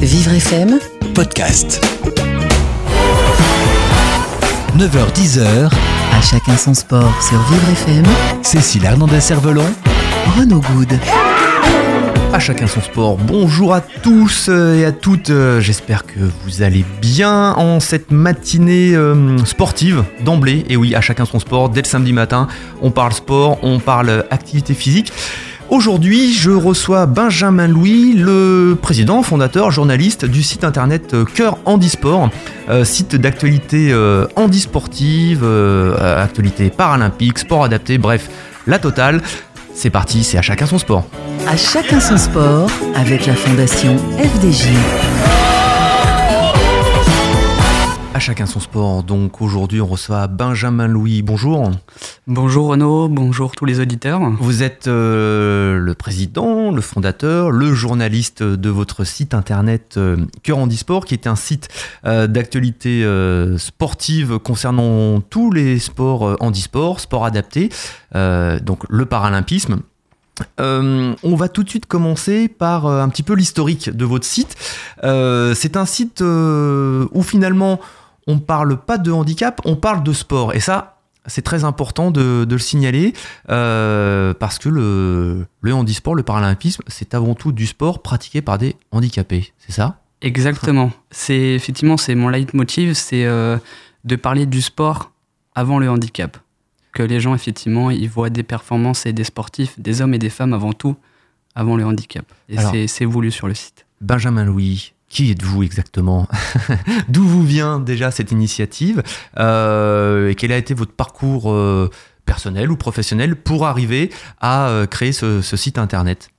Vivre FM, podcast. 9h-10h, à chacun son sport sur Vivre FM, Cécile Hernandez-Cervelon, Renaud Good. À chacun son sport. Bonjour à tous et à toutes. Euh, J'espère que vous allez bien en cette matinée euh, sportive d'emblée. Et oui, à chacun son sport. Dès le samedi matin, on parle sport, on parle activité physique. Aujourd'hui, je reçois Benjamin Louis, le président, fondateur, journaliste du site internet euh, Cœur Handisport, euh, site d'actualité euh, handisportive, euh, actualité paralympique, sport adapté, bref, la totale. C'est parti, c'est à chacun son sport. À chacun son sport avec la fondation FDJ. À chacun son sport. Donc aujourd'hui, on reçoit Benjamin Louis. Bonjour. Bonjour Renaud, bonjour tous les auditeurs. Vous êtes euh, le président, le fondateur, le journaliste de votre site internet euh, Cœur Handisport, qui est un site euh, d'actualité sportive concernant tous les sports handisport, sport adapté, donc le paralympisme. Euh, on va tout de suite commencer par euh, un petit peu l'historique de votre site. Euh, c'est un site où finalement on parle pas de handicap, on parle de sport. Et ça, c'est très important de, de le signaler euh, parce que le, le handisport, le paralympisme, c'est avant tout du sport pratiqué par des handicapés. C'est ça? Exactement. C'est effectivement c'est mon leitmotiv, c'est euh, de parler du sport avant le handicap. Que les gens effectivement ils voient des performances et des sportifs, des hommes et des femmes avant tout, avant le handicap. Et c'est voulu sur le site. Benjamin Louis, qui êtes-vous exactement D'où vous vient déjà cette initiative Euh, Et quel a été votre parcours euh, personnel ou professionnel pour arriver à euh, créer ce, ce site internet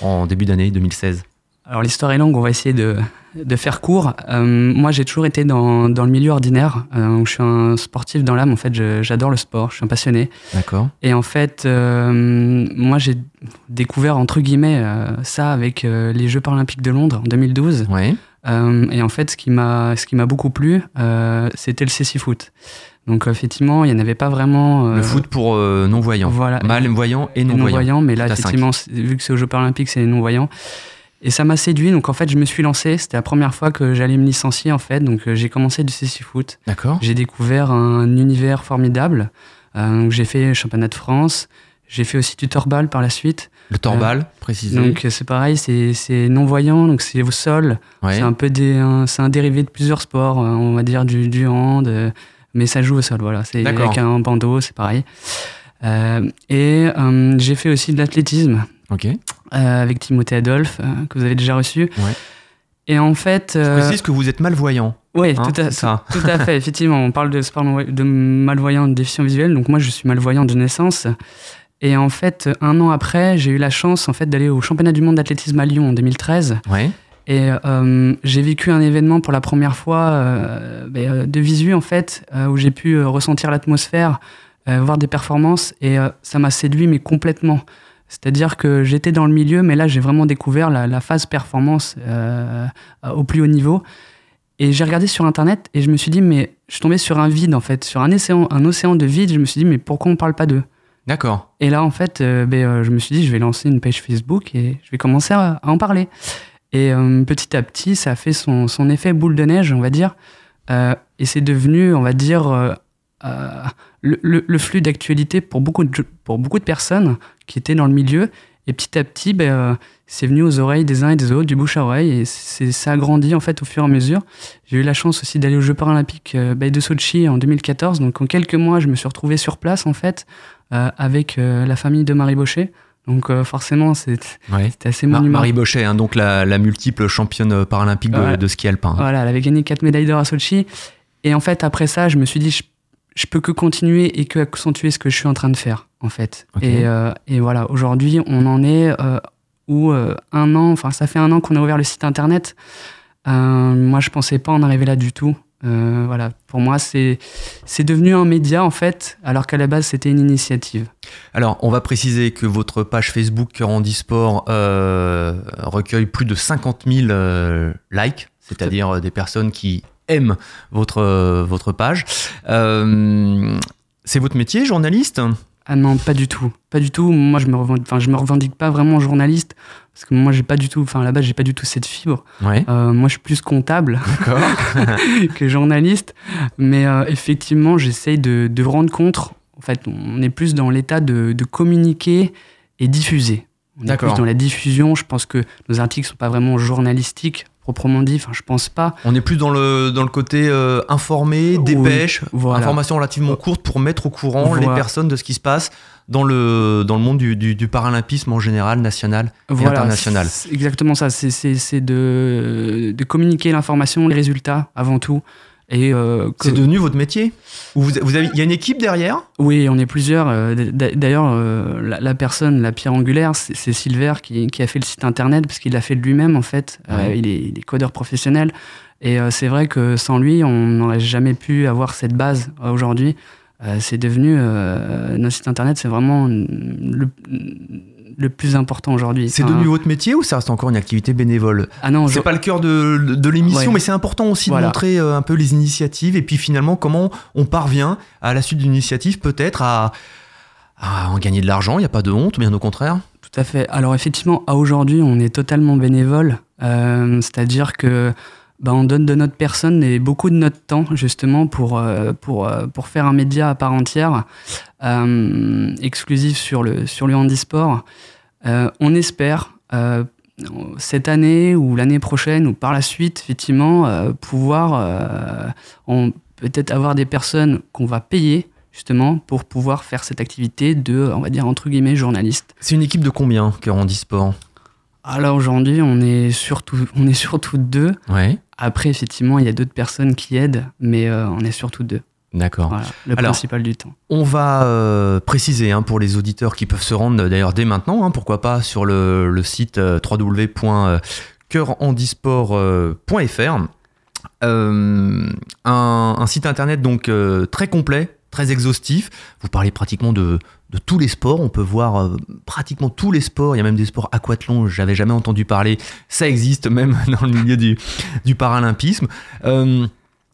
en début d'année 2016 Alors l'histoire est longue, on va essayer de, de faire court. Euh, moi j'ai toujours été dans, dans le milieu ordinaire. Euh, je suis un sportif dans l'âme, en fait j'adore le sport, je suis un passionné. D'accord Et en fait, euh, moi, j'ai découvert, entre guillemets, euh, ça avec euh, les Jeux paralympiques de Londres en 2012. Ouais. Euh, et en fait, ce qui m'a beaucoup plu, euh, c'était le cécifoot. Donc, effectivement, il n'y en avait pas vraiment... euh, Le foot pour euh, non-voyants. Voilà. Malvoyants et non-voyants. non-voyants, mais là, effectivement, vu que c'est aux Jeux paralympiques, c'est les non-voyants. Et ça m'a séduit, donc en fait, je me suis lancé. C'était la première fois que j'allais me licencier, en fait. Donc, euh, j'ai commencé du cécifoot. D'accord J'ai découvert un univers formidable. Euh, donc j'ai fait championnat de France. J'ai fait aussi du torbal par la suite. Le torbal, précisé. Donc euh, c'est pareil, c'est non-voyant, donc c'est au sol. Ouais. C'est un peu des, un, c'est un dérivé de plusieurs sports, euh, on va dire du, du hand, euh, mais ça joue au sol, voilà. C'est avec un bandeau, c'est pareil. Euh, et euh, j'ai fait aussi de l'athlétisme Ok. Euh, avec Timothée Adolphe, euh, que vous avez déjà reçu. Ouais. Et en fait... Je euh, précise que vous êtes malvoyant. oui, Hein, tout, à, ça. tout à fait. Effectivement, on parle de de malvoyant, de déficient visuel. Donc moi, je suis malvoyant de naissance. Et en fait, un an après, j'ai eu la chance en fait d'aller au championnat du monde d'athlétisme à Lyon en 2013. Ouais. Et euh, j'ai vécu un événement pour la première fois euh, ben, de visu en fait, euh, où j'ai pu ressentir l'atmosphère, voir des performances, et ça m'a séduit mais complètement. C'est-à-dire que j'étais dans le milieu, mais là j'ai vraiment découvert la, la phase performance euh, au plus haut niveau. Et j'ai regardé sur internet et je me suis dit mais je suis tombé sur un vide en fait, sur un océan, un océan de vide. Je me suis dit mais pourquoi on parle pas d'eux? D'accord. et là, en fait, euh, ben, euh, je me suis dit, je vais lancer une page Facebook et je vais commencer à, à en parler. Et petit à petit, ça a fait son, son effet boule de neige, on va dire. Et c'est devenu, on va dire, le, le- le flux d'actualité pour beaucoup, de, pour beaucoup de personnes qui étaient dans le milieu. Et petit à petit, ben, euh, c'est venu aux oreilles des uns et des autres, du bouche à oreille. Et c'est, ça a grandi, en fait, au fur et à mesure. J'ai eu la chance aussi d'aller aux Jeux paralympiques euh, ben, de Sochi en 2014. Donc, en quelques mois, je me suis retrouvé sur place, en fait, euh, avec euh, la famille de Marie Baucher. Donc euh, forcément, c'est- Ouais. c'était assez monumental. Marie Bochet, hein, donc la, la multiple championne paralympique de ski alpin. Voilà, elle avait gagné quatre médailles d'or à Sochi. Et en fait, après ça, je me suis dit, je, je peux que continuer et que accentuer ce que je suis en train de faire, en fait. Et, euh, et voilà, aujourd'hui, on en est euh, où euh, un an, enfin, ça fait un an qu'on a ouvert le site internet. Moi, je pensais pas en arriver là du tout. Voilà, pour moi, c'est devenu un média, en fait, alors qu'à la base, c'était une initiative. Alors, on va préciser que votre page Facebook Cœur euh, recueille plus de 50 000 euh, likes, c'est-à-dire des personnes qui aiment votre, euh, votre page. Euh, c'est votre métier, journaliste? Ah non, pas du tout. Pas du tout. Moi, je me revendique, enfin, je me revendique pas vraiment journaliste parce que moi, j'ai pas du tout, enfin, là-bas, j'ai pas du tout cette fibre. Ouais. Euh, moi, je suis plus comptable que journaliste. Mais euh, effectivement, j'essaye de, de rendre compte. En fait, on est plus dans l'état de, de communiquer et diffuser. On est plus dans la diffusion. Je pense que nos articles sont pas vraiment journalistiques proprement dit. Enfin, je pense pas. On est plus dans le, dans le côté euh, informé, Oui, dépêche, voilà. information relativement courte pour mettre au courant les personnes de ce qui se passe dans le, dans le monde du, du, du paralympisme en général, national et Voilà, international. c'est exactement ça. C'est de, de communiquer l'information, les résultats avant tout. Et euh, que- C'est devenu votre métier Ou vous, vous avez, Il y a une équipe derrière Oui, on est plusieurs. Euh, D'ailleurs, euh, la, la personne, la pierre angulaire, c'est Silver qui, qui a fait le site internet parce qu'il l'a fait de lui-même en fait. Ouais. il, est, il est codeur professionnel. Et c'est vrai que sans lui, on n'aurait jamais pu avoir cette base aujourd'hui. C'est devenu. Notre site internet, c'est vraiment le, le plus important aujourd'hui. C'est Enfin, devenu votre métier ou ça reste encore une activité bénévole Ah non, C'est je- pas le cœur de, de l'émission, Ouais. mais c'est important aussi Voilà. de montrer euh, un peu les initiatives et puis finalement comment on parvient à la suite d'une initiative peut-être à, à en gagner de l'argent. Il n'y a pas de honte, bien au contraire. Tout à fait. Alors effectivement, à aujourd'hui, on est totalement bénévole, Euh, c'est-à-dire que bah, on donne de notre personne et beaucoup de notre temps justement pour euh, pour euh, pour faire un média à part entière, euh, exclusif sur le sur le handisport. Euh, on espère euh, cette année ou l'année prochaine ou par la suite, effectivement, pouvoir peut-être avoir des personnes qu'on va payer justement pour pouvoir faire cette activité de, on va dire entre guillemets, journaliste. C'est une équipe de combien que Handisport? Alors aujourd'hui, on est surtout, on est surtout deux. Ouais, Après, effectivement, il y a d'autres personnes qui aident, mais euh, on est surtout deux. d'accord. Voilà, le Alors- principal du temps. On va euh, préciser hein, pour les auditeurs qui peuvent se rendre euh, d'ailleurs dès maintenant, hein, pourquoi pas sur le, le site euh. Euh, un, un site internet donc très complet, très exhaustif. Vous parlez pratiquement de, tous les sports. On peut voir euh, pratiquement tous les sports. Il y a même des sports aquathlon. J'avais jamais entendu parler. Ça existe même dans le milieu du, paralympisme. Euh,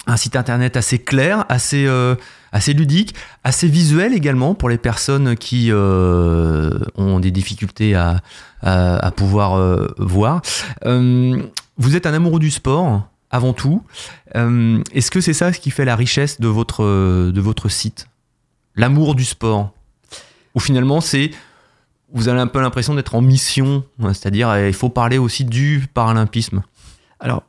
un site internet assez clair, assez, euh, assez ludique, assez visuel également pour les personnes qui ont des difficultés à, pouvoir voir. Vous êtes un amoureux du sport avant tout. Euh, Est-ce que c'est ça ce qui fait la richesse de votre, euh, de votre site? L'amour du sport? Ou finalement c'est... Vous avez un peu l'impression d'être en mission, c'est-à-dire euh, il faut parler aussi du paralympisme? Alors,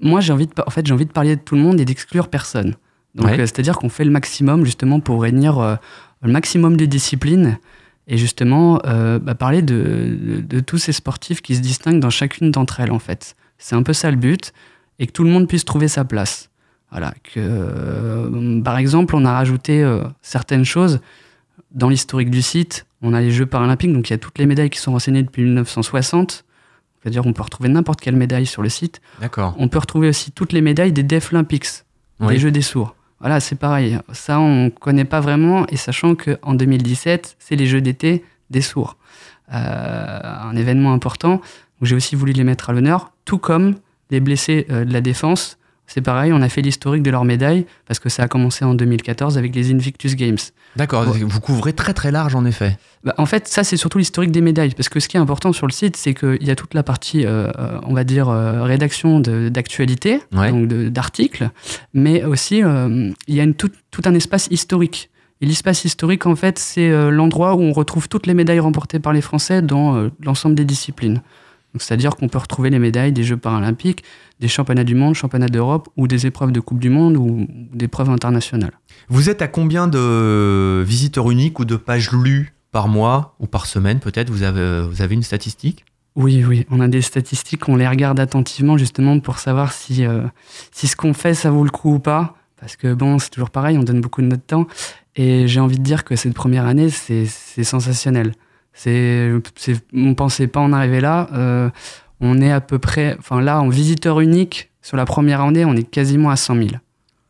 moi, j'ai envie de, en fait, j'ai envie de parler de tout le monde et d'exclure personne. Donc, Ouais. c'est-à-dire qu'on fait le maximum justement pour réunir euh, le maximum de disciplines et justement euh, bah, parler de, de- de tous ces sportifs qui se distinguent dans chacune d'entre elles, en fait. C'est un peu ça le but et que tout le monde puisse trouver sa place. Voilà. Que, euh, par exemple, on a rajouté euh, certaines choses dans l'historique du site. On a les Jeux paralympiques, donc il y a toutes les médailles qui sont renseignées depuis 1960. C'est-à-dire on peut retrouver n'importe quelle médaille sur le site. D'accord. On peut retrouver aussi toutes les médailles des Deaflympics, Oui. des Jeux des sourds. Voilà, c'est pareil. Ça, on connaît pas vraiment, et sachant qu'en 2017, c'est les Jeux d'été des sourds. Euh, un événement important. où J'ai aussi voulu les mettre à l'honneur, tout comme les blessés euh, de la défense. C'est pareil, on a fait l'historique de leurs médailles, parce que ça a commencé en 2014 avec les Invictus Games. D'accord, vous couvrez très très large en effet. Bah, en fait, ça, c'est surtout l'historique des médailles. Parce que ce qui est important sur le site, c'est qu'il y a toute la partie, euh, euh, on va dire, euh, rédaction d'actualité, Ouais. donc d'articles, mais aussi, euh, il y a une, tout, tout un espace historique. Et l'espace historique, en fait, c'est l'endroit où on retrouve toutes les médailles remportées par les Français dans l'ensemble des disciplines. C'est-à-dire qu'on peut retrouver les médailles des Jeux paralympiques, des championnats du monde, championnats d'Europe, ou des épreuves de Coupe du Monde, ou des épreuves internationales. Vous êtes à combien de visiteurs uniques ou de pages lues par mois ou par semaine peut-être? Vous avez, vous avez une statistique? Oui, oui, on a des statistiques, on les regarde attentivement justement pour savoir si, euh, si ce qu'on fait, ça vaut le coup ou pas. Parce que bon, c'est toujours pareil, on donne beaucoup de notre temps. Et j'ai envie de dire que cette première année, c'est c'est sensationnel. C'est, on pensait pas en arriver là. Euh, on est à peu près, enfin là, en visiteur unique, sur la première année, on est quasiment à 100 000.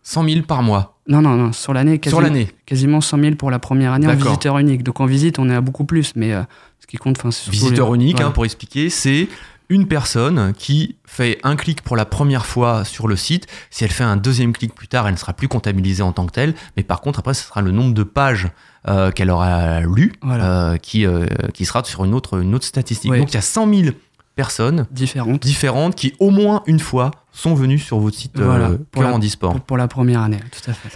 100 000 par mois Non, non, non, sur l'année, sur quasiment, l'année. quasiment 100 000 pour la première année en visiteur unique. Donc en visite, on est à beaucoup plus, mais euh, ce qui compte, enfin, c'est surtout Visiteur les- unique, voilà. hein, pour expliquer, c'est une personne qui fait un clic pour la première fois sur le site, si elle fait un deuxième clic plus tard, elle ne sera plus comptabilisée en tant que telle, mais par contre après ce sera le nombre de pages euh, qu'elle aura lu Voilà. euh, qui, euh, qui sera sur une autre, une autre statistique. Ouais. Donc il y a 100 000 personnes Différentes. différentes qui au moins une fois sont venues sur votre site Voilà. Pour la-. Pour, pour la première année, tout à fait.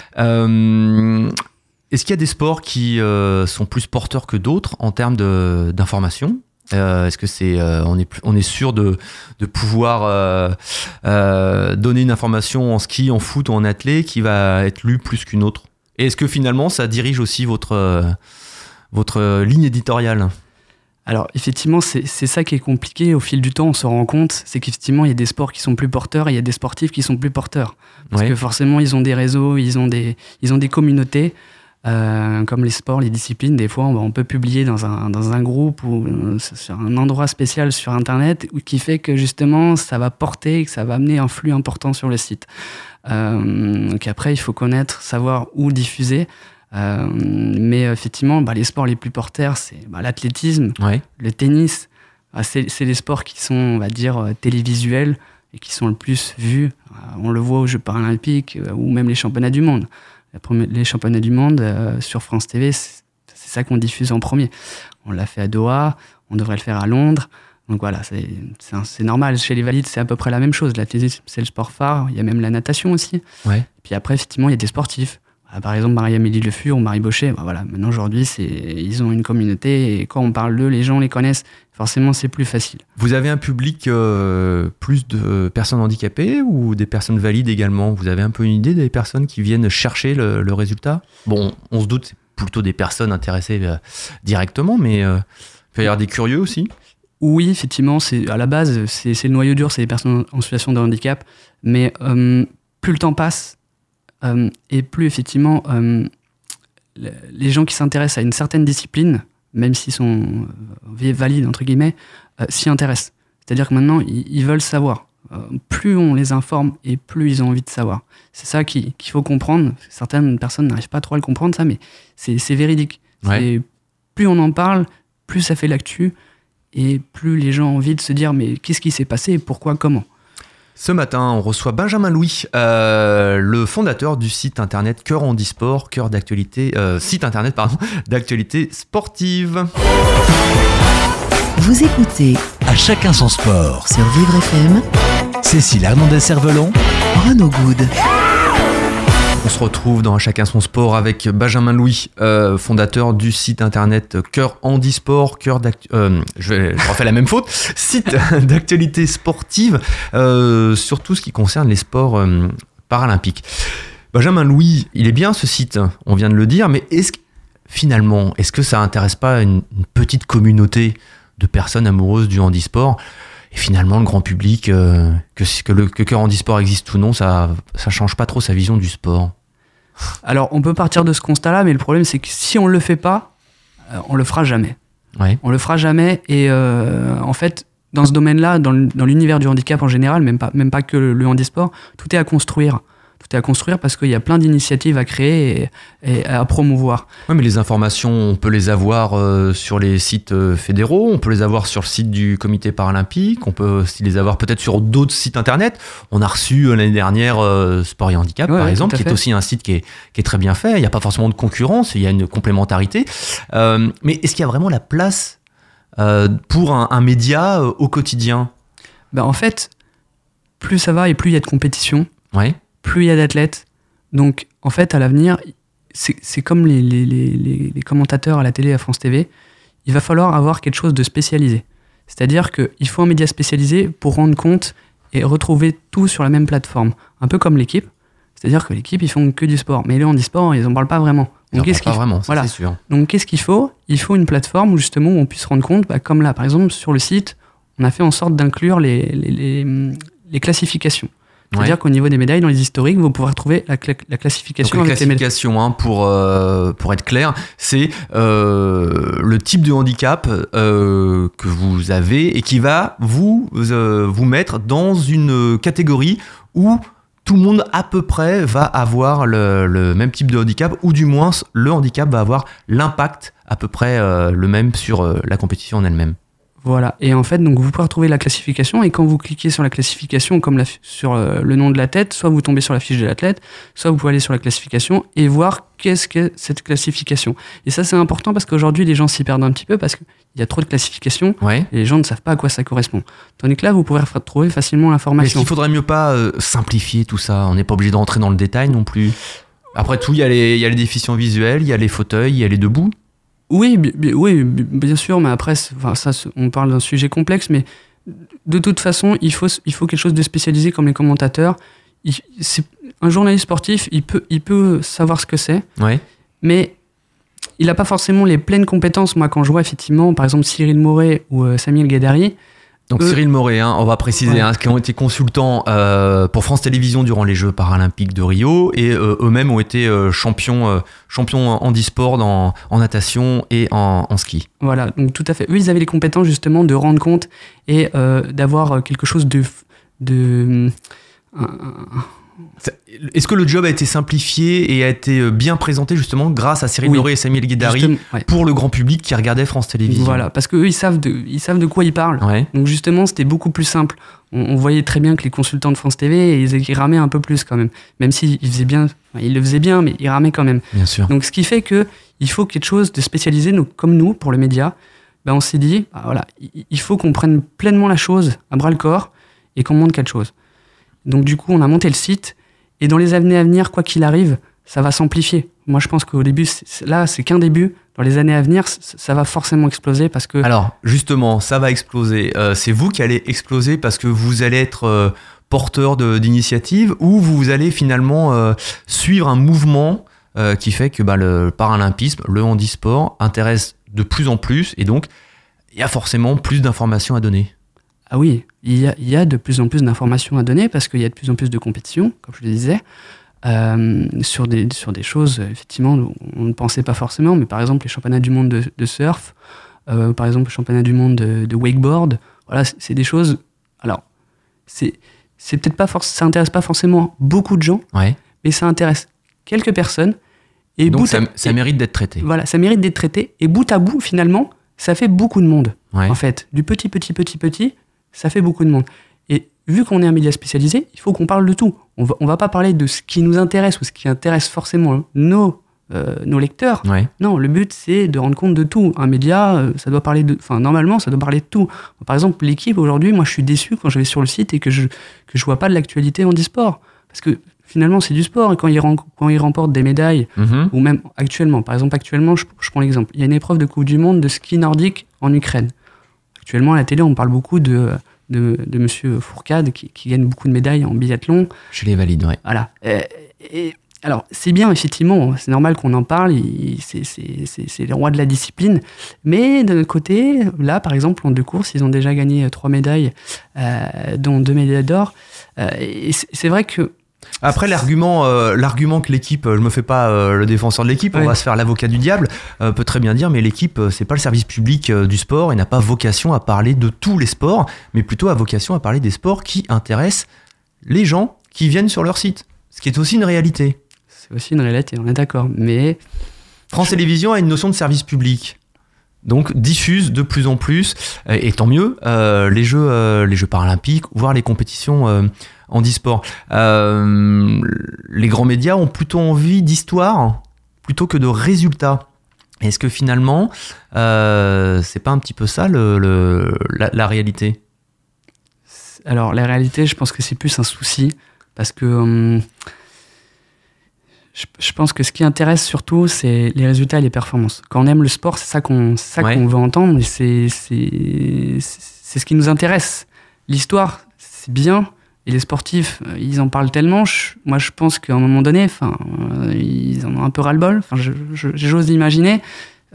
Est-ce qu'il y a des sports qui sont plus porteurs que d'autres en termes de- d'information Euh, Est-ce que c'est euh, on est on est sûr de, de pouvoir euh, donner une information en ski, en foot ou en athlé qui va être lue plus qu'une autre? Et est-ce que finalement ça dirige aussi votre votre ligne éditoriale? Alors, effectivement, c'est c'est ça qui est compliqué. Au fil du temps, on se rend compte, c'est qu'effectivement, il y a des sports qui sont plus porteurs et il y a des sportifs qui sont plus porteurs. Parce Ouais. que forcément, ils ont des réseaux, ils ont des, ils ont des communautés. Euh, comme les sports, les disciplines, des fois, on, peut publier dans un, dans un groupe ou euh, sur un endroit spécial sur Internet qui fait que justement, ça va porter, que ça va amener un flux important sur le site. Euh, donc après, il faut connaître, savoir où diffuser. Euh, mais effectivement, bah, les sports les plus porteurs, c'est bah, l'athlétisme, Ouais. le tennis, ah, c'est les sports qui sont, on va dire, télévisuels et qui sont le plus vus. On le voit aux Jeux paralympiques ou même les championnats du monde. Les championnats du monde euh, sur France TV, c'est ça qu'on diffuse en premier. On l'a fait à Doha, on devrait le faire à Londres. Donc voilà, c'est normal. Chez les valides, c'est à peu près la même chose. L'athlétisme, c'est le sport phare. Il y a même la natation aussi. Ouais. Puis après, effectivement, il y a des sportifs. Ah, Par exemple, Marie-Amélie Le Fur ou Marie Baucher, bah voilà, maintenant aujourd'hui, ils ont une communauté et quand on parle d'eux, les gens les connaissent. Forcément, c'est plus facile. Vous avez un public euh, plus de personnes handicapées ou des personnes valides également? Vous avez un peu une idée des personnes qui viennent chercher le, le résultat? Bon, on se doute, c'est plutôt des personnes intéressées euh, directement, mais euh, il peut y avoir des curieux aussi. Oui, effectivement, c'est à la base, c'est le noyau dur, c'est les personnes en situation de handicap. Mais euh, plus le temps passe euh, et plus effectivement euh, le- les gens qui s'intéressent à une certaine discipline, même s'ils sont euh, valides entre guillemets, euh, s'y intéressent. C'est-à-dire que maintenant ils, ils veulent savoir. Euh, plus on les informe et plus ils ont envie de savoir. C'est ça qui- qu'il faut comprendre. Certaines personnes n'arrivent pas trop à le comprendre ça, mais c'est véridique. Ouais. Plus on en parle, plus ça fait l'actu et plus les gens ont envie de se dire mais qu'est-ce qui s'est passé, pourquoi, comment? Ce matin, on reçoit Benjamin Louis, euh, le fondateur du site internet Cœur Handisport, cœur d'actualité, euh, site internet pardon, d'actualité sportive. Vous écoutez À chacun son sport. sur Vivre FM Cécile Hernandez-Cervelon, Renaud Good. On se retrouve dans Chacun son sport avec Benjamin Louis, euh, fondateur du site internet Cœur Handisport, euh, je, refais la même faute, site d'actualité sportive euh, sur tout ce qui concerne les sports paralympiques. Benjamin Louis, il est bien ce site, on vient de le dire, mais est-ce que finalement, est-ce que ça intéresse pas une petite communauté de personnes amoureuses du handisport? Et finalement, le grand public, euh, que, que, le, que Cœur Handisport existe ou non, ça ça change pas trop sa vision du sport. Alors on peut partir de ce constat-là, mais le problème c'est que si on le fait pas, euh, on le fera jamais. Ouais. On le fera jamais et euh, en fait dans ce domaine-là, dans l'univers du handicap en général, même pas, même pas que le, le handisport, tout est à construire. Tout est à construire parce qu'il y a plein d'initiatives à créer et, et à promouvoir. Ouais, mais les informations, on peut les avoir euh, sur les sites euh, fédéraux, on peut les avoir sur le site du comité paralympique, on peut aussi les avoir peut-être sur d'autres sites internet. On a reçu euh, l'année dernière euh, Sport et Handicap, Ouais, par exemple, qui est aussi un site qui est, qui est très bien fait. Il n'y a pas forcément de concurrence, il y a une complémentarité. Euh, mais est-ce qu'il y a vraiment la place pour un, un média au quotidien? Ben, en fait, plus ça va et plus il y a de compétition, Ouais. Plus il y a d'athlètes. Donc, en fait, à l'avenir, c'est comme les, les- les- les- les commentateurs à la télé à France TV, il va falloir avoir quelque chose de spécialisé. C'est-à-dire qu'il faut un média spécialisé pour rendre compte et retrouver tout sur la même plateforme. Un peu comme l'équipe. C'est-à-dire que l'équipe, ils font que du sport. Mais le handisport, ils n'en parlent pas vraiment. Donc, qu'est-ce pas qu'il faut vraiment, Voilà. sûr. Donc, qu'est-ce qu'il faut? Il faut une plateforme où justement on puisse rendre compte, bah, comme là, par exemple, sur le site, on a fait en sorte d'inclure les, les, les- les classifications. C'est-à-dire Ouais. qu'au niveau des médailles, dans les historiques, vous pourrez retrouver la, cla- la classification Donc, la avec les médailles. classification, hein, pour, euh, pour être clair, c'est euh, le type de handicap euh, que vous avez et qui va vous, vous mettre dans une catégorie où tout le monde à peu près va avoir le, le même type de handicap, ou du moins le handicap va avoir l'impact à peu près le même sur la compétition en elle-même. Voilà. Et en fait, donc vous pouvez retrouver la classification. Et quand vous cliquez sur la classification, comme la, sur euh, le nom de l'athlète, soit vous tombez sur la fiche de l'athlète, soit vous pouvez aller sur la classification et voir qu'est-ce que cette classification. Et ça, c'est important parce qu'aujourd'hui, les gens s'y perdent un petit peu parce qu'il y a trop de classifications Ouais. et les gens ne savent pas à quoi ça correspond. Tandis que là, vous pourrez retrouver facilement Est-ce l'information. qu'il faudrait mieux pas euh, simplifier tout ça? On n'est pas obligé de rentrer dans le détail non plus. Après tout, il y, a les- il y a les déficients visuels, il y a les fauteuils, il y a les debout. Oui, oui, bi- bien sûr, mais après, enfin, ça, on parle d'un sujet complexe, mais de toute façon, il faut, il faut quelque chose de spécialisé comme les commentateurs. Il- un journaliste sportif, il peut, il peut savoir ce que c'est, Ouais. mais il n'a pas forcément les pleines compétences. Moi, quand je vois effectivement, par exemple, Cyril Moret ou euh, Samuel Guedari, Donc Euh, Cyril Moret, hein, on va préciser, Ouais. hein, qui ont été consultants euh, pour France Télévisions durant les Jeux paralympiques de Rio et euh, eux-mêmes ont été euh, champions, champions en dans- en natation et en, en ski. voilà, donc tout à fait. Eux, ils avaient les compétences justement de rendre compte et euh, d'avoir quelque chose de. de un- Est-ce que le job a été simplifié et a été euh, bien présenté justement grâce à Cyril Oui. Et Samuel ouais. pour le grand public qui regardait France Télévisions? Voilà, parce qu'eux, ils savent, de, ils savent de quoi ils parlent. Ouais. Donc justement, c'était beaucoup plus simple. On, on voyait très bien que les consultants de France TV, ils, ils ramaient un peu plus quand même. Même s'ils faisaient bien, enfin, ils le faisaient bien, mais ils ramaient quand même. Bien sûr. Donc ce qui fait que il faut quelque chose de spécialisé, nous, comme nous, pour le média. Ben, on s'est dit, bah, voilà, il, il faut qu'on prenne pleinement la chose à bras le corps et qu'on monte quelque chose. Donc du coup, on a monté le site et dans les années à venir, quoi qu'il arrive, ça va s'amplifier. Moi, je pense qu'au début, là, c'est qu'un début. Dans les années à venir, ça va forcément exploser parce que Alors, justement, ça va exploser. Euh, c'est vous qui allez exploser parce que vous allez être euh, porteur d'initiative ou vous allez finalement euh, suivre un mouvement qui fait que bah, le paralympisme, le handisport intéresse de plus en plus et donc il y a forcément plus d'informations à donner. Ah oui, il y a, il y a de plus en plus d'informations à donner parce qu'il y a de plus en plus de compétitions, comme je le disais, euh, sur, des, sur des choses, euh, effectivement, on ne pensait pas forcément, mais par exemple les championnats du monde de, de surf, euh, par exemple le championnat du monde de, de wakeboard, voilà, c'est des choses. Alors, c'est peut-être pas ça intéresse pas forcément beaucoup de gens, Ouais. mais ça intéresse quelques personnes. Et donc bout ça, à- ça et- mérite d'être traité. Voilà, ça mérite d'être traité. Et bout à bout, finalement, ça fait beaucoup de monde Ouais. en fait. Du petit, petit, petit, petit, ça fait beaucoup de monde. Et vu qu'on est un média spécialisé, il faut qu'on parle de tout. On va, on va pas parler de ce qui nous intéresse ou ce qui intéresse forcément nos, euh, nos lecteurs. Ouais. Non, le but, c'est de rendre compte de tout. Un média, euh, ça doit parler de... Enfin, normalement, ça doit parler de tout. Par exemple, l'équipe, aujourd'hui, moi, je suis déçu quand je vais sur le site et que je que je vois pas de l'actualité en e-sport. Parce que finalement, c'est du sport. Et quand ils, ren- quand ils remportent des médailles, Mhm. ou même actuellement. Par exemple, actuellement, je, je prends l'exemple. Il y a une épreuve de Coupe du Monde de ski nordique en Ukraine. Actuellement, à la télé, on parle beaucoup de, de, de Monsieur Fourcade qui, qui gagne beaucoup de médailles en biathlon. Je les valide, ouais. Voilà. Euh, et, alors, c'est bien, effectivement, c'est normal qu'on en parle, c'est- les rois de la discipline. Mais d'un autre côté, là, par exemple, en deux courses, ils ont déjà gagné trois médailles, euh, dont deux médailles d'or. Euh, et c'est vrai que Après l'argument, euh, l'argument que l'équipe, euh, je me fais pas euh, le défenseur de l'équipe, on va se faire l'avocat du diable, euh, peut très bien dire, mais l'équipe, c'est pas le service public du sport et n'a pas vocation à parler de tous les sports, mais plutôt à vocation à parler des sports qui intéressent les gens qui viennent sur leur site, ce qui est aussi une réalité. c'est aussi une réalité, on est d'accord. Mais France Télévisions a une notion de service public. Donc diffuse de plus en plus, et tant mieux, les, jeux, les Jeux paralympiques, voire les compétitions euh, handisport. Euh, les grands médias ont plutôt envie d'histoire plutôt que de résultats. Est-ce que finalement, euh, c'est pas un petit peu ça le, le- la, la réalité? Alors, la réalité, je pense que c'est plus un souci parce que hum, je, je pense que ce qui intéresse surtout, c'est les résultats et les performances. Quand on aime le sport, c'est ça qu'on Ouais. qu'on veut entendre c'est ce qui nous intéresse. L'histoire, c'est bien. Et les sportifs, euh, ils en parlent tellement. je- moi, je pense qu'à un moment donné, enfin, euh, ils en ont un peu ras-le-bol. Enfin, j'ose imaginer.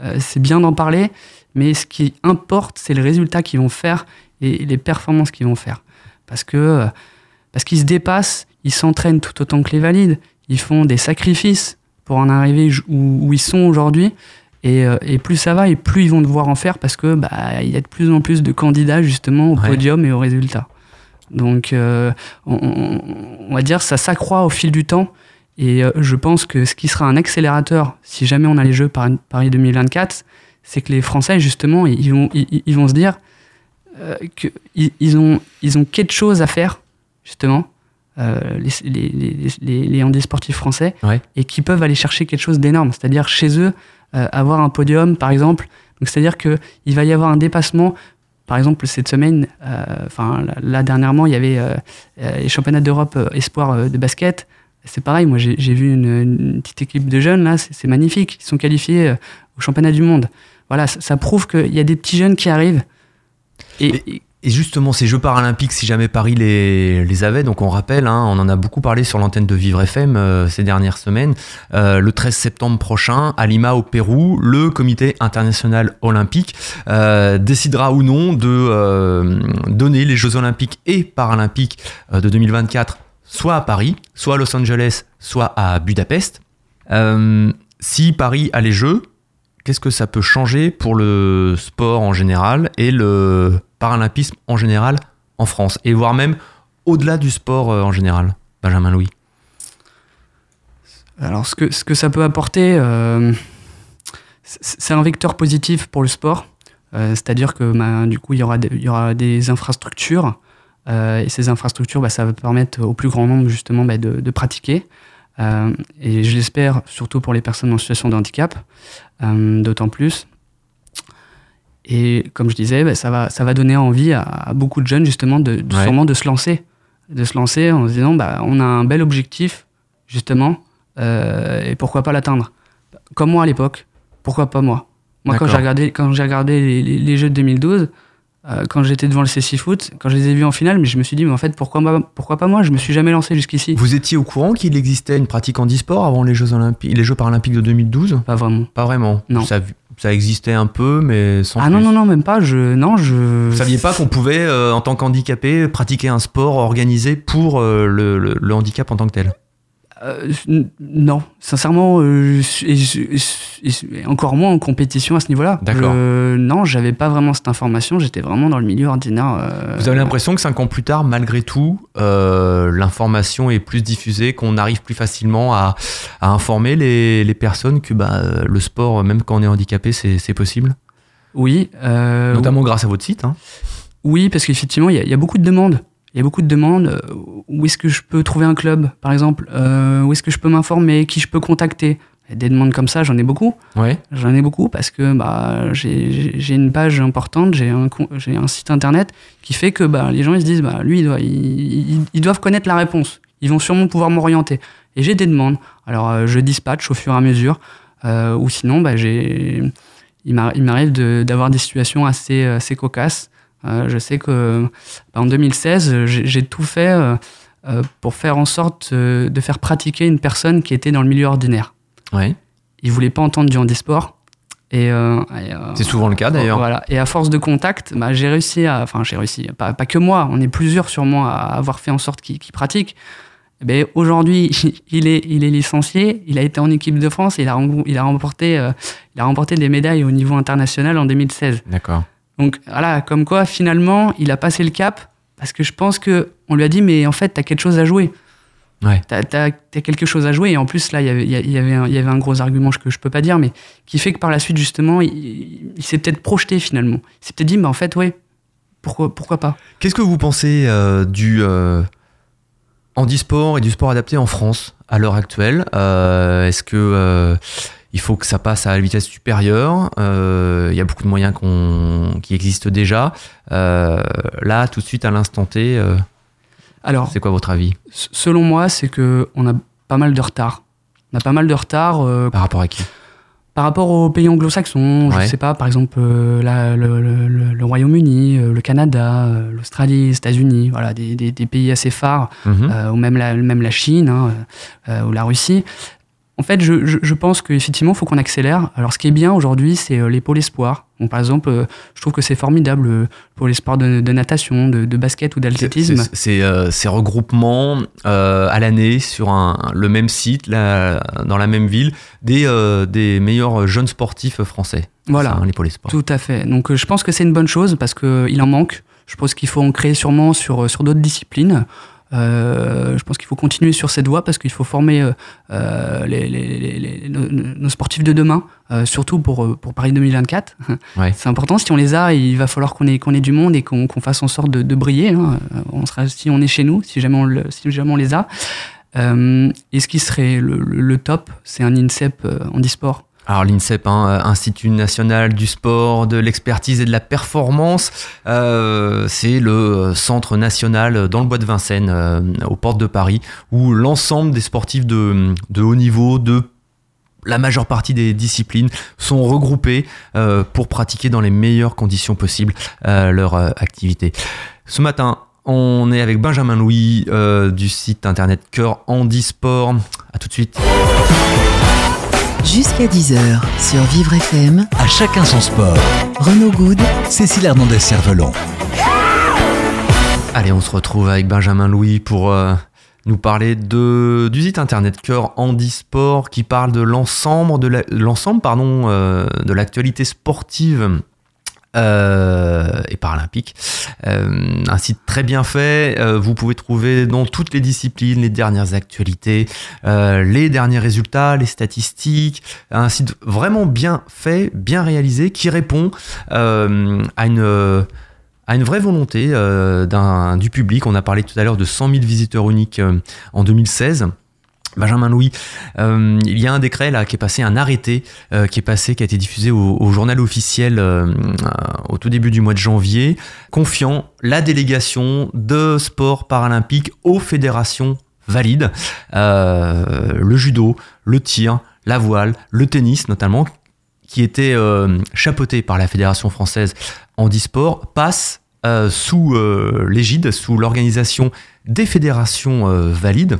Euh, c'est bien d'en parler, mais ce qui importe, c'est le résultat qu'ils vont faire et les performances qu'ils vont faire. Parce que parce qu'ils se dépassent, ils s'entraînent tout autant que les valides, ils font des sacrifices pour en arriver où, où ils sont aujourd'hui. Et, et plus ça va, et plus ils vont devoir en faire parce que bah, il y a de plus en plus de candidats justement au Ouais. podium et aux résultats. Donc, euh, on, va dire ça s'accroît au fil du temps. Et euh, je pense que ce qui sera un accélérateur, si jamais on a les Jeux Paris, Paris 2024, c'est que les Français, justement, ils vont, ils, ils vont se dire euh, qu'ils ils ont, ils ont quelque chose à faire, justement, les, les, les, handisportifs français, Ouais. et qui peuvent aller chercher quelque chose d'énorme. C'est-à-dire chez eux, avoir un podium, par exemple. Donc, c'est-à-dire qu'il va y avoir un dépassement. Par exemple, cette semaine, euh, enfin là, dernièrement, il y avait euh, euh, les championnats d'Europe espoir de basket. C'est pareil, moi j'ai vu une, une petite équipe de jeunes là, c'est magnifique. Ils sont qualifiés au championnat du monde. Voilà, ça, ça prouve qu'il y a des petits jeunes qui arrivent. Et, et- Et justement, ces Jeux paralympiques, si jamais Paris les, avait, donc on rappelle, hein, on en a beaucoup parlé sur l'antenne de Vivre FM euh, ces dernières semaines, euh, le 13 septembre prochain, à Lima au Pérou, le comité international olympique euh, décidera ou non de donner les Jeux olympiques et paralympiques de 2024 soit à Paris, soit à Los Angeles, soit à Budapest. Si Paris a les Jeux, qu'est-ce que ça peut changer pour le sport en général et le paralympisme en général en France et voire même au-delà du sport euh, en général Benjamin Louis. Alors, ce que, ce que ça peut apporter, euh, c'est un vecteur positif pour le sport. Euh, C'est-à-dire que bah, du coup, il y aura des, y aura des infrastructures. et ces infrastructures, bah, ça va permettre au plus grand nombre justement bah, de, de pratiquer. Et je l'espère surtout pour les personnes en situation de handicap, d'autant plus. Et comme je disais, bah, ça, va, ça va donner envie à, à beaucoup de jeunes justement de, de- Ouais. sûrement de se lancer. De se lancer en se disant, bah, on a un bel objectif justement, euh, et pourquoi pas l'atteindre Comme moi à l'époque, pourquoi pas moi? Moi, quand j'ai regardé, quand regardé les, les- les jeux de 2012, euh, quand j'étais devant le CC Foot, quand je les ai vus en finale, mais je me suis dit, mais en fait, pourquoi, pas- pourquoi pas moi? Je me suis jamais lancé jusqu'ici. Vous étiez au courant qu'il existait une pratique handisport avant les Jeux olympiques, les Jeux paralympiques de 2012 Pas vraiment. Pas vraiment. Non. Ça, ça existait un peu, mais sans Ah plus. non, non, non, même pas. Je, non, je. Vous saviez pas qu'on pouvait, euh, en tant qu'handicapé, pratiquer un sport organisé pour euh, le, le- le handicap en tant que tel? Euh, non, sincèrement, euh, et et encore moins en compétition à ce niveau-là. D'accord. Je- Non, j'avais pas vraiment cette information. J'étais vraiment dans le milieu ordinaire. euh, Vous avez l'impression que cinq ans plus tard, malgré tout, euh, l'information est plus diffusée, qu'on arrive plus facilement à, à informer les, les personnes que bah, euh, le sport, même quand on est handicapé, c'est possible? Oui. euh, Notamment grâce à votre site. hein. Oui, parce qu'effectivement, il y, a- il y a beaucoup de demandes. Il y a beaucoup de demandes. Euh, Où est-ce que je peux trouver un club, par exemple Euh, Où est-ce que je peux m'informer Qui je peux contacter? Des demandes comme ça, j'en ai beaucoup. Ouais. J'en ai beaucoup parce que bah, j'ai une page importante, j'ai un, un site internet qui fait que bah, les gens ils se disent bah, lui, il doit- ils, ils- ils doivent connaître la réponse. Ils vont sûrement pouvoir m'orienter. Et j'ai des demandes. Alors euh, je dispatche au fur et à mesure. Euh, ou sinon, bah, j'ai- il m'a- il m'arrive de- d'avoir des situations assez, assez cocasses. Euh, je sais que bah, en 2016, j'ai tout fait euh, euh, pour faire en sorte de faire pratiquer une personne qui était dans le milieu ordinaire Ouais. il voulait pas entendre du handisport. Et, euh, et, euh, C'est souvent le cas d'ailleurs. Voilà. Et à force de contact, bah, j'ai réussi à. Enfin, j'ai réussi. Pas, pas que moi, on est plusieurs sûrement à avoir fait en sorte qu'il pratique. Ben, Aujourd'hui, il est, il est licencié, il a été en équipe de France, il a, rem- il a, remporté, euh, il a remporté des médailles au niveau international en 2016. D'accord. Donc voilà, comme quoi finalement, il a passé le cap parce que je pense que on lui a dit, mais en fait, tu as quelque chose à jouer. Ouais. T'as as, quelque chose à jouer. Et en plus, là, il y avait- il y, avait y avait un gros argument que je peux pas dire, mais qui fait que par la suite, justement, il, il- il s'est peut-être projeté finalement. Il s'est peut-être dit, mais en fait, ouais, pourquoi, pourquoi pas? Qu'est-ce que vous pensez euh, du euh, handisport et du sport adapté en France à l'heure actuelle? Euh, Est-ce que euh, il faut que ça passe à la vitesse supérieure Euh, Il y a beaucoup de moyens qu'on- qui existent déjà. Euh, là, tout de suite, à l'instant T, euh, Alors, c'est quoi votre avis? selon moi, c'est que on a pas mal de retard. On a pas mal de retard par rapport à qui? Par rapport aux pays anglo-saxons. Ouais. Je sais pas, par exemple, la- le, le- le- le Royaume-Uni, le Canada, l'Australie, les États-Unis, voilà, des, des- des pays assez phares. Mhm. ou même la, même la Chine hein, ou la Russie. En fait, je, je, je pense qu'effectivement, il faut qu'on accélère. Alors, ce qui est bien aujourd'hui, c'est euh, les pôles espoirs. Par exemple, euh, je trouve que c'est formidable euh, pour les sports de, de natation, de, de basket ou d'athlétisme. C'est- euh, ces regroupements euh, à l'année sur un, le même site, là, dans la même ville, des, euh, des meilleurs jeunes sportifs français. Voilà. Ça, hein, les polysports. Tout à fait. Donc, euh, je pense que c'est une bonne chose parce qu'il en manque. Je pense qu'il faut en créer sûrement sur, euh, sur d'autres disciplines. Je pense qu'il faut continuer sur cette voie parce qu'il faut former les, nos, sportifs de demain, surtout pour, pour Paris 2024. C'est important. Si on les a, il va falloir qu'on ait, qu'on ait du monde et qu'on fasse en sorte de, briller. Hein. On sera, si on est chez nous, si jamais on, si jamais on les a. et ce qui serait le, le top, c'est un INSEP en e-sport. Alors l'INSEP, hein, euh, Institut national du sport, de l'expertise et de la performance, euh, c'est le euh, centre national dans le bois de Vincennes, aux portes de Paris, où l'ensemble des sportifs de, haut niveau, de la majeure partie des disciplines sont regroupés pour pratiquer dans les meilleures conditions possibles leur activité. Ce matin, on est avec Benjamin Louis du site internet Cœur Handisport. À tout de suite. Jusqu'à 10h sur Vivre FM. À chacun son sport. Renaud Good. Cécile Hernandez-Cervelon. Allez, on se retrouve avec Benjamin Louis pour euh, nous parler de, du site internet Cœur Handisport qui parle de l'ensemble de l'ensemble pardon euh, de l'actualité sportive euh, et paralympique. Euh, un site très bien fait. Euh, vous pouvez trouver dans toutes les disciplines les dernières actualités, les derniers résultats, les statistiques. Un site vraiment bien fait, bien réalisé, qui répond à une à une vraie volonté du public. On a parlé tout à l'heure de 100 000 visiteurs uniques en 2016. Benjamin Louis, euh, il y a un décret là qui est passé, un arrêté euh, qui est passé, qui a été diffusé au, journal officiel euh, au tout début du mois de janvier, confiant la délégation de sport paralympique aux fédérations valides, le judo, le tir, la voile, le tennis notamment, qui étaient chapeautés par la fédération française handisport, passent sous l'égide, sous l'organisation des fédérations valides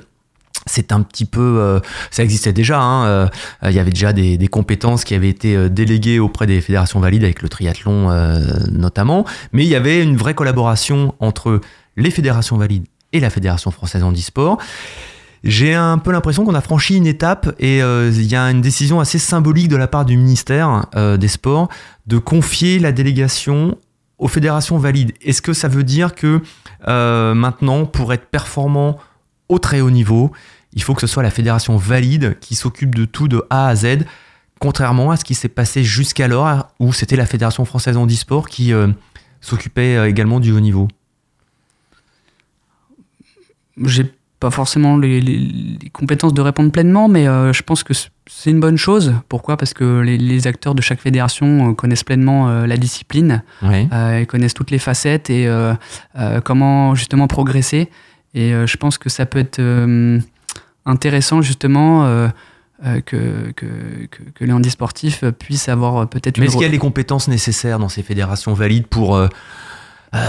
c'est un petit peu, euh, ça existait déjà. Hein, euh, il y avait déjà des, compétences qui avaient été euh, déléguées auprès des fédérations valides avec le triathlon notamment, mais il y avait une vraie collaboration entre les fédérations valides et la fédération française handisport. J'ai un peu l'impression qu'on a franchi une étape et il y a une décision assez symbolique de la part du ministère des Sports de confier la délégation aux fédérations valides. Est-ce que ça veut dire que maintenant, pour être performant au très haut niveau, il faut que ce soit la fédération valide qui s'occupe de tout de A à Z, contrairement à ce qui s'est passé jusqu'alors où c'était la fédération française handisport qui euh, s'occupait euh, également du haut niveau. J'ai pas forcément les, compétences de répondre pleinement, mais euh, je pense que c'est une bonne chose. Pourquoi? Parce que les, acteurs de chaque fédération connaissent pleinement la discipline, ils connaissent toutes les facettes et comment justement progresser. Et je pense que ça peut être intéressant justement euh, euh, que, que, que, les handisportifs puissent avoir peut-être Mais est-ce qu'il y a les compétences nécessaires dans ces fédérations valides pour euh,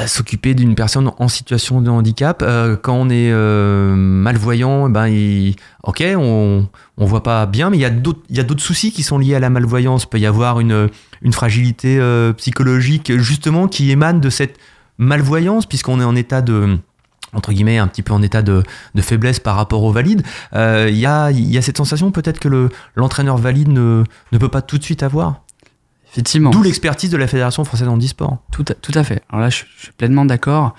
s'occuper d'une personne en situation de handicap Quand on est malvoyant, eh ben, il... ok, on ne voit pas bien, mais il y a d'autres soucis qui sont liés à la malvoyance. Il peut y avoir une, une fragilité psychologique justement qui émane de cette malvoyance, puisqu'on est en état de entre guillemets, un petit peu en état de, faiblesse par rapport au valide, euh, il y, a, y, a, cette sensation peut-être que l'entraîneur valide ne, ne peut pas tout de suite avoir? Effectivement. D'où l'expertise de la Fédération française handisport. Tout à, tout à fait. Alors là, je, suis pleinement d'accord.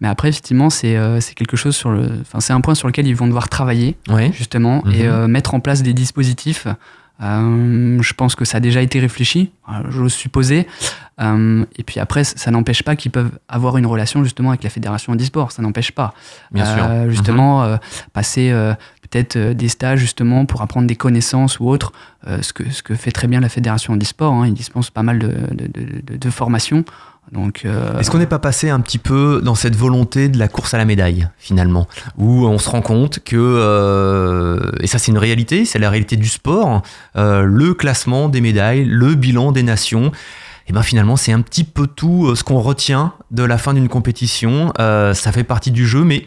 Mais après, effectivement, c'est euh, quelque chose sur le. Enfin, c'est un point sur lequel ils vont devoir travailler, justement, et mhm. euh, mettre en place des dispositifs euh, je pense que ça a déjà été réfléchi, euh, j'ose supposer. Euh, et puis après, ça n'empêche pas qu'ils peuvent avoir une relation justement avec la fédération e-sport. Ça n'empêche pas. Bien sûr. Justement, mhm. passer peut-être des stages justement pour apprendre des connaissances ou autres, ce, que, ce que fait très bien la fédération e-sport. Hein. Ils dispensent pas mal de, de, de formations euh, Est-ce qu'on n'est pas passé un petit peu dans cette volonté de la course à la médaille, finalement? Où on se rend compte que, euh, et ça c'est une réalité, c'est la réalité du sport, euh, le classement des médailles, le bilan des nations, et eh ben finalement c'est un petit peu tout ce qu'on retient de la fin d'une compétition. ça fait partie du jeu, mais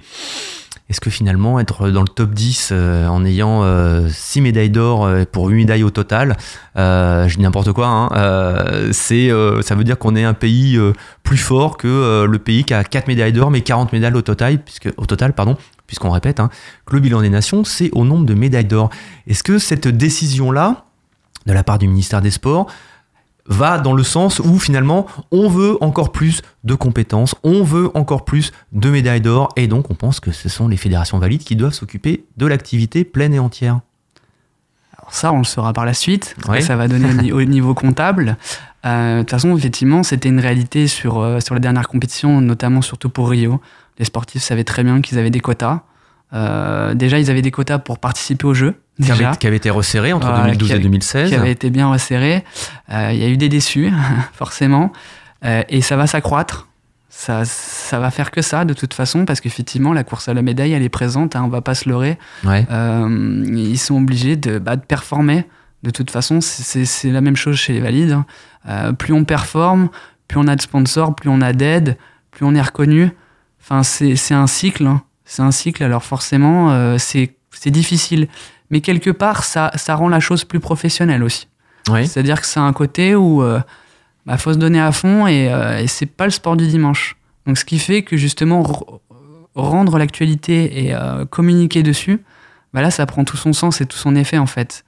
est-ce que finalement être dans le top 10 euh, en ayant 6 euh, médailles d'or euh, pour 8 médailles au total, je dis n'importe quoi, hein, ça veut dire qu'on est un pays plus fort que le pays qui a 4 médailles d'or mais 40 médailles au total, au total pardon, puisqu'on répète hein, que le bilan des nations c'est au nombre de médailles d'or. Est-ce que cette décision-là, de la part du ministère des Sports, va dans le sens où finalement on veut encore plus de compétences, on veut encore plus de médailles d'or et donc on pense que ce sont les fédérations valides qui doivent s'occuper de l'activité pleine et entière. Alors ça, on le saura par la suite, ça va donner au niveau comptable. Euh, De toute façon, effectivement, c'était une réalité sur, euh, sur les dernières compétitions, notamment surtout pour Rio. Les sportifs savaient très bien qu'ils avaient des quotas. Euh, déjà, ils avaient des quotas pour participer aux Jeux. Qui avait, qui avait été resserré entre Ouais, 2012 qui et avait- 2016. qui avait été bien resserré. Euh, Il y a eu des déçus, forcément. Euh, et ça va s'accroître. Ça, ça va faire que ça, de toute façon, parce qu'effectivement, la course à la médaille, elle est présente, hein, on va pas se leurrer. Ouais. Euh, ils sont obligés de, bah, de performer. De toute façon, c'est- la même chose chez les valides. hein. Plus on performe, plus on a de sponsors, plus on a d'aide, plus on est reconnu. Enfin, c'est un cycle. hein. C'est un cycle, alors forcément, c'est difficile. Mais quelque part, ça, ça rend la chose plus professionnelle aussi. C'est-à-dire que c'est un côté où il bah, faut se donner à fond et, euh, et c'est pas le sport du dimanche. Donc ce qui fait que justement rendre l'actualité et euh, communiquer dessus, bah là ça prend tout son sens et tout son effet en fait.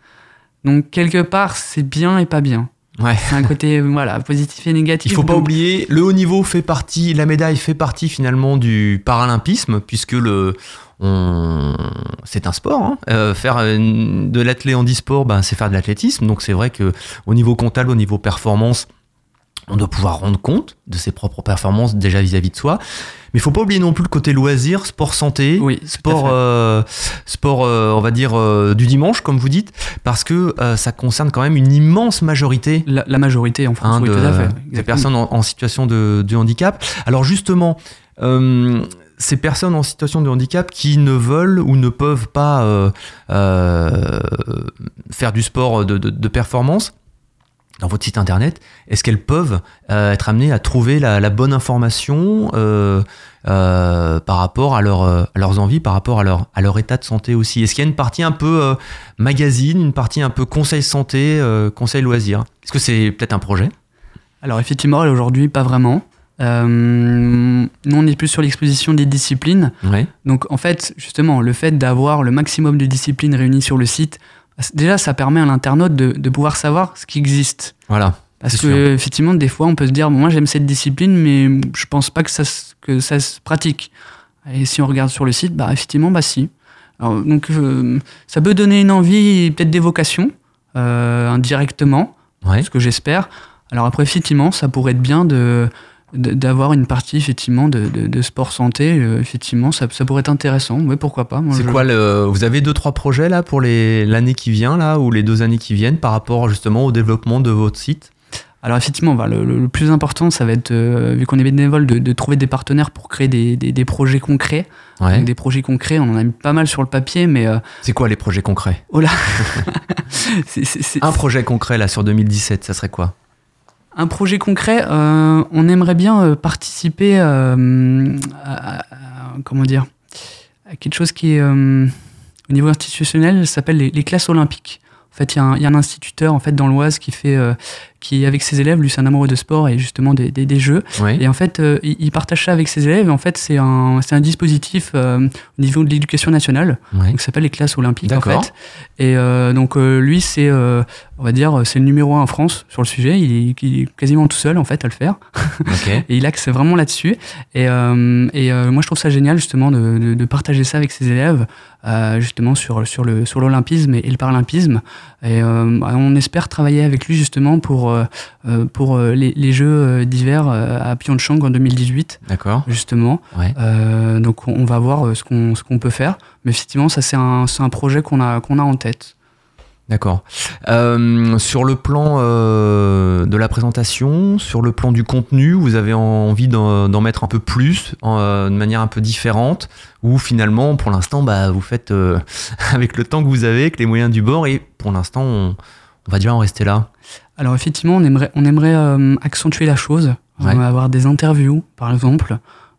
Donc quelque part c'est bien et pas bien. Ouais. C'est un côté voilà positif et négatif. Il faut pas Donc, oublier, le haut niveau fait partie, la médaille fait partie finalement du paralympisme, puisque le, on, c'est un sport. hein. Euh, faire une- de l'athlé handisport, ben, c'est faire de l'athlétisme. Donc c'est vrai que au niveau comptable, au niveau performance, on doit pouvoir rendre compte de ses propres performances déjà vis-à-vis de soi. Mais il faut pas oublier non plus le côté loisir, sport santé, Oui, sport, euh, sport, euh, on va dire euh, du dimanche, comme vous dites, parce que euh, ça concerne quand même une immense majorité La, la majorité en France, hein, oui, de, tout à fait. des personnes en, en situation de, de handicap. Alors justement, euh, ces personnes en situation de handicap qui ne veulent ou ne peuvent pas euh, euh, faire du sport de, performance, dans votre site internet, est-ce qu'elles peuvent euh, être amenées à trouver la, bonne information par rapport à, leur, à leurs envies, par rapport à leur, état de santé aussi? Est-ce qu'il y a une partie un peu magazine, une partie un peu conseil santé, conseil loisir Est-ce que c'est peut-être un projet? Alors effectivement, aujourd'hui, pas vraiment. Euh, nous, on est plus sur l'exposition des disciplines. Ouais. Donc en fait, justement, le fait d'avoir le maximum de disciplines réunies sur le site, déjà, ça permet à l'internaute de, de pouvoir savoir ce qui existe. Voilà. Parce que effectivement, des fois, on peut se dire, bon, moi j'aime cette discipline, mais je pense pas que ça, se- que ça se pratique. Et si on regarde sur le site, bah effectivement, bah si. Alors, donc euh, ça peut donner une envie, peut-être d'évocation, euh, indirectement Ouais. ce que j'espère. Alors après, effectivement, ça pourrait être bien de- d'avoir une partie effectivement de, de- de sport santé Euh, effectivement ça, ça pourrait être intéressant. Oui pourquoi pas C'est je- quoi le Vous avez deux trois projets là pour les l'année qui vient là ou les deux années qui viennent par rapport justement au développement de votre site? Alors effectivement bah, le, le- plus important ça va être euh, vu qu'on est bénévole de, de trouver des partenaires pour créer des, des- des projets concrets. Ouais. Donc, des projets concrets on en a mis pas mal sur le papier mais euh, C'est quoi les projets concrets? Oh là. Un projet concret là sur 2017, ça serait quoi? Un projet concret, euh, on aimerait bien euh, participer euh, à, comment dire, à quelque chose qui est au niveau institutionnel, s'appelle les, classes olympiques. En fait, il y, a un- il y a un instituteur en fait dans l'Oise qui fait, qui avec ses élèves, lui c'est un amoureux de sport et justement des, des- des jeux. Et en fait, euh, il, partage ça avec ses élèves. Et en fait, c'est un, un dispositif euh, au niveau de l'éducation nationale Ouais. donc ça s'appelle les classes olympiques en fait. Et euh, donc lui c'est, on va dire, c'est le numéro un en France sur le sujet. Il est, il est quasiment tout seul en fait à le faire. Et il axe vraiment là-dessus. Et, et moi je trouve ça génial justement de, de- de partager ça avec ses élèves, euh, justement sur sur le sur l'olympisme et, et le paralympisme. Et euh, on espère travailler avec lui justement pour euh, euh, pour euh, les, les Jeux d'hiver à Pyeongchang en 2018 D'accord. justement. Ouais. Euh, donc on- va voir ce qu'on qu'on peut faire. Mais effectivement, ça c'est un, un projet qu'on a, qu'on a en tête. D'accord. Euh, sur le plan euh, de la présentation, sur le plan du contenu, vous avez envie d'en mettre un peu plus, en, euh, de manière un peu différente, ou finalement, pour l'instant, bah, vous faites avec le temps que vous avez, avec les moyens du bord, et pour l'instant, on, on va déjà en rester là? Alors effectivement, on aimerait, on aimerait euh, accentuer la chose, Ouais. On va avoir des interviews par exemple.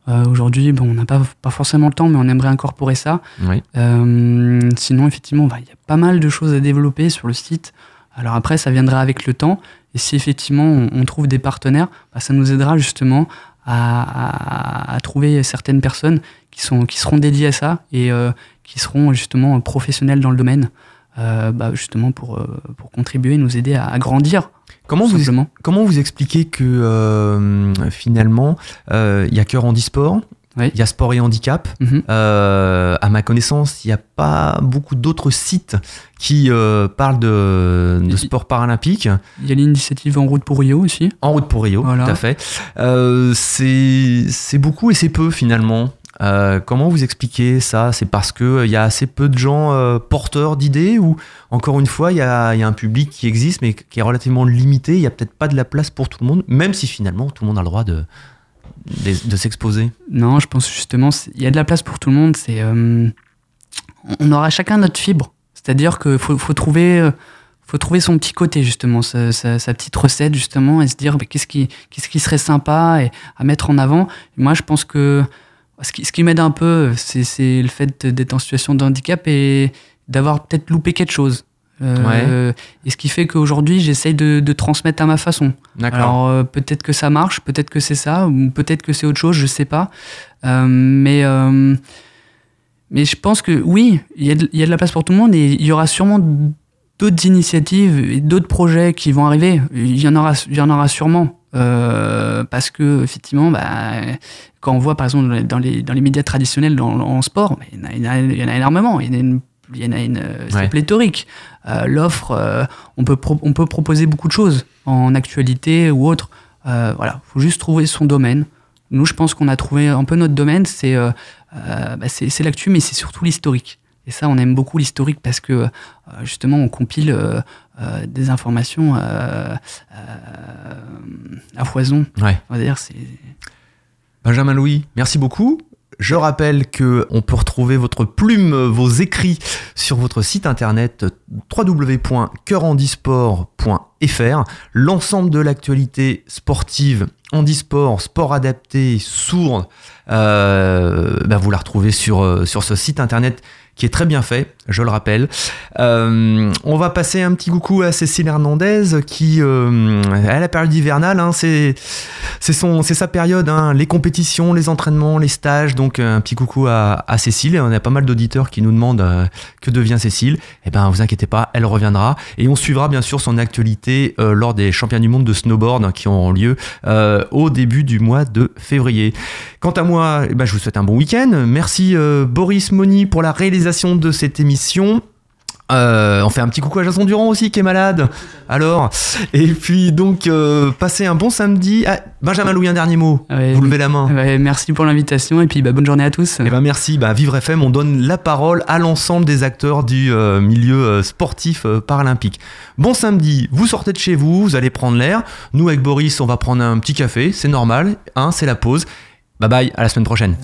Euh, Aujourd'hui, bon, on n'a pas, pas forcément le temps, mais on aimerait incorporer ça. Oui. Euh, sinon, effectivement, bah, il y a pas mal de choses à développer sur le site. Alors après, ça viendra avec le temps. Et si effectivement on, on trouve des partenaires, bah, ça nous aidera justement à, à- à trouver certaines personnes qui, sont, qui seront dédiées à ça et euh, qui seront justement professionnels dans le domaine, euh, bah, justement pour, euh, pour contribuer, nous aider à, à grandir. Comment vous, comment vous expliquez que euh, finalement, euh, il y a Cœur Handisport, Oui. il y a Sport et Handicap. Mhm. Euh, à ma connaissance, il n'y a pas beaucoup d'autres sites qui euh, parlent de, de sport paralympique. Il y a l'initiative En route pour Rio aussi. En route pour Rio, Voilà. tout à fait. Euh, c'est beaucoup et c'est peu finalement. Euh, comment vous expliquez ça? C'est parce qu'il y a assez peu de gens euh, porteurs d'idées ou encore une fois, il y a, un public qui existe mais qui est relativement limité. Il n'y a peut-être pas de la place pour tout le monde, même si finalement tout le monde a le droit de, s'exposer. Non, je pense justement, il y a de la place pour tout le monde. C'est, euh, on aura chacun notre fibre. C'est-à-dire qu'il faut, trouver, euh, faut trouver son petit côté justement, sa, petite recette justement, et se dire bah, qu'est-ce qui, serait sympa et à mettre en avant. Moi, je pense que ce qui, ce qui m'aide un peu, c'est, c'est le fait d'être en situation de handicap et d'avoir peut-être loupé quelque chose. Euh, Et ce qui fait qu'aujourd'hui, j'essaye de, de transmettre à ma façon. D'accord. Alors euh, peut-être que ça marche, peut-être que c'est ça, ou peut-être que c'est autre chose, je sais pas. Euh, mais, euh, mais je pense que oui, il y, a de- il y a de la place pour tout le monde et il y aura sûrement d'autres initiatives et d'autres projets qui vont arriver. Il y en aura, il y en aura sûrement. Euh, parce que effectivement, bah, quand on voit par exemple dans les, dans les médias traditionnels dans, en sport, il, y en a, il y en énormément. Il y en a une, il y en a une c'est Ouais. pléthorique. Euh, L'offre, euh, on, peut pro- on peut proposer beaucoup de choses en actualité ou autre. Euh, voilà, faut juste trouver son domaine. Nous, je pense qu'on a trouvé un peu notre domaine, c'est euh, bah, l'actu, mais c'est surtout l'historique. Et ça, on aime beaucoup l'historique parce que euh, justement, on compile euh, euh, des informations à foison. Ouais. On va dire, c'est Benjamin Louis, merci beaucoup. Je rappelle que on peut retrouver votre plume, vos écrits sur votre site internet www.coeurhandisport.fr. L'ensemble de l'actualité sportive, handisport, sport adapté, sourd, euh, bah, vous la retrouvez sur, sur ce site internet qui est très bien fait, je le rappelle. Euh, on va passer un petit coucou à Cécile Hernandez qui, euh, à la période hivernale, hein, c'est sa période, hein, les compétitions, les entraînements, les stages. Donc euh, un petit coucou à, à Cécile. On a pas mal d'auditeurs qui nous demandent euh, que devient Cécile. Eh ben, vous inquiétez pas, elle reviendra et on suivra bien sûr son actualité lors des championnats du monde de snowboard hein, qui auront lieu au début du mois de février. Quant à moi, eh ben, je vous souhaite un bon week-end. Merci Boris Moni pour la réalisation de cette émission. Euh, on fait un petit coucou à Jason Durand aussi qui est malade. Alors, et puis donc euh, passez un bon samedi. Ah, Benjamin Louis, un dernier mot. Ouais, Vous levez la main. ouais, merci pour l'invitation et puis bah, bonne journée à tous. Eh ben merci, bah, Vivre FM, on donne la parole à l'ensemble des acteurs du euh, milieu sportif paralympique. Bon samedi, vous sortez de chez vous, vous allez prendre l'air. Nous avec Boris, on va prendre un petit café, c'est normal, hein, c'est la pause. Bye bye, à la semaine prochaine.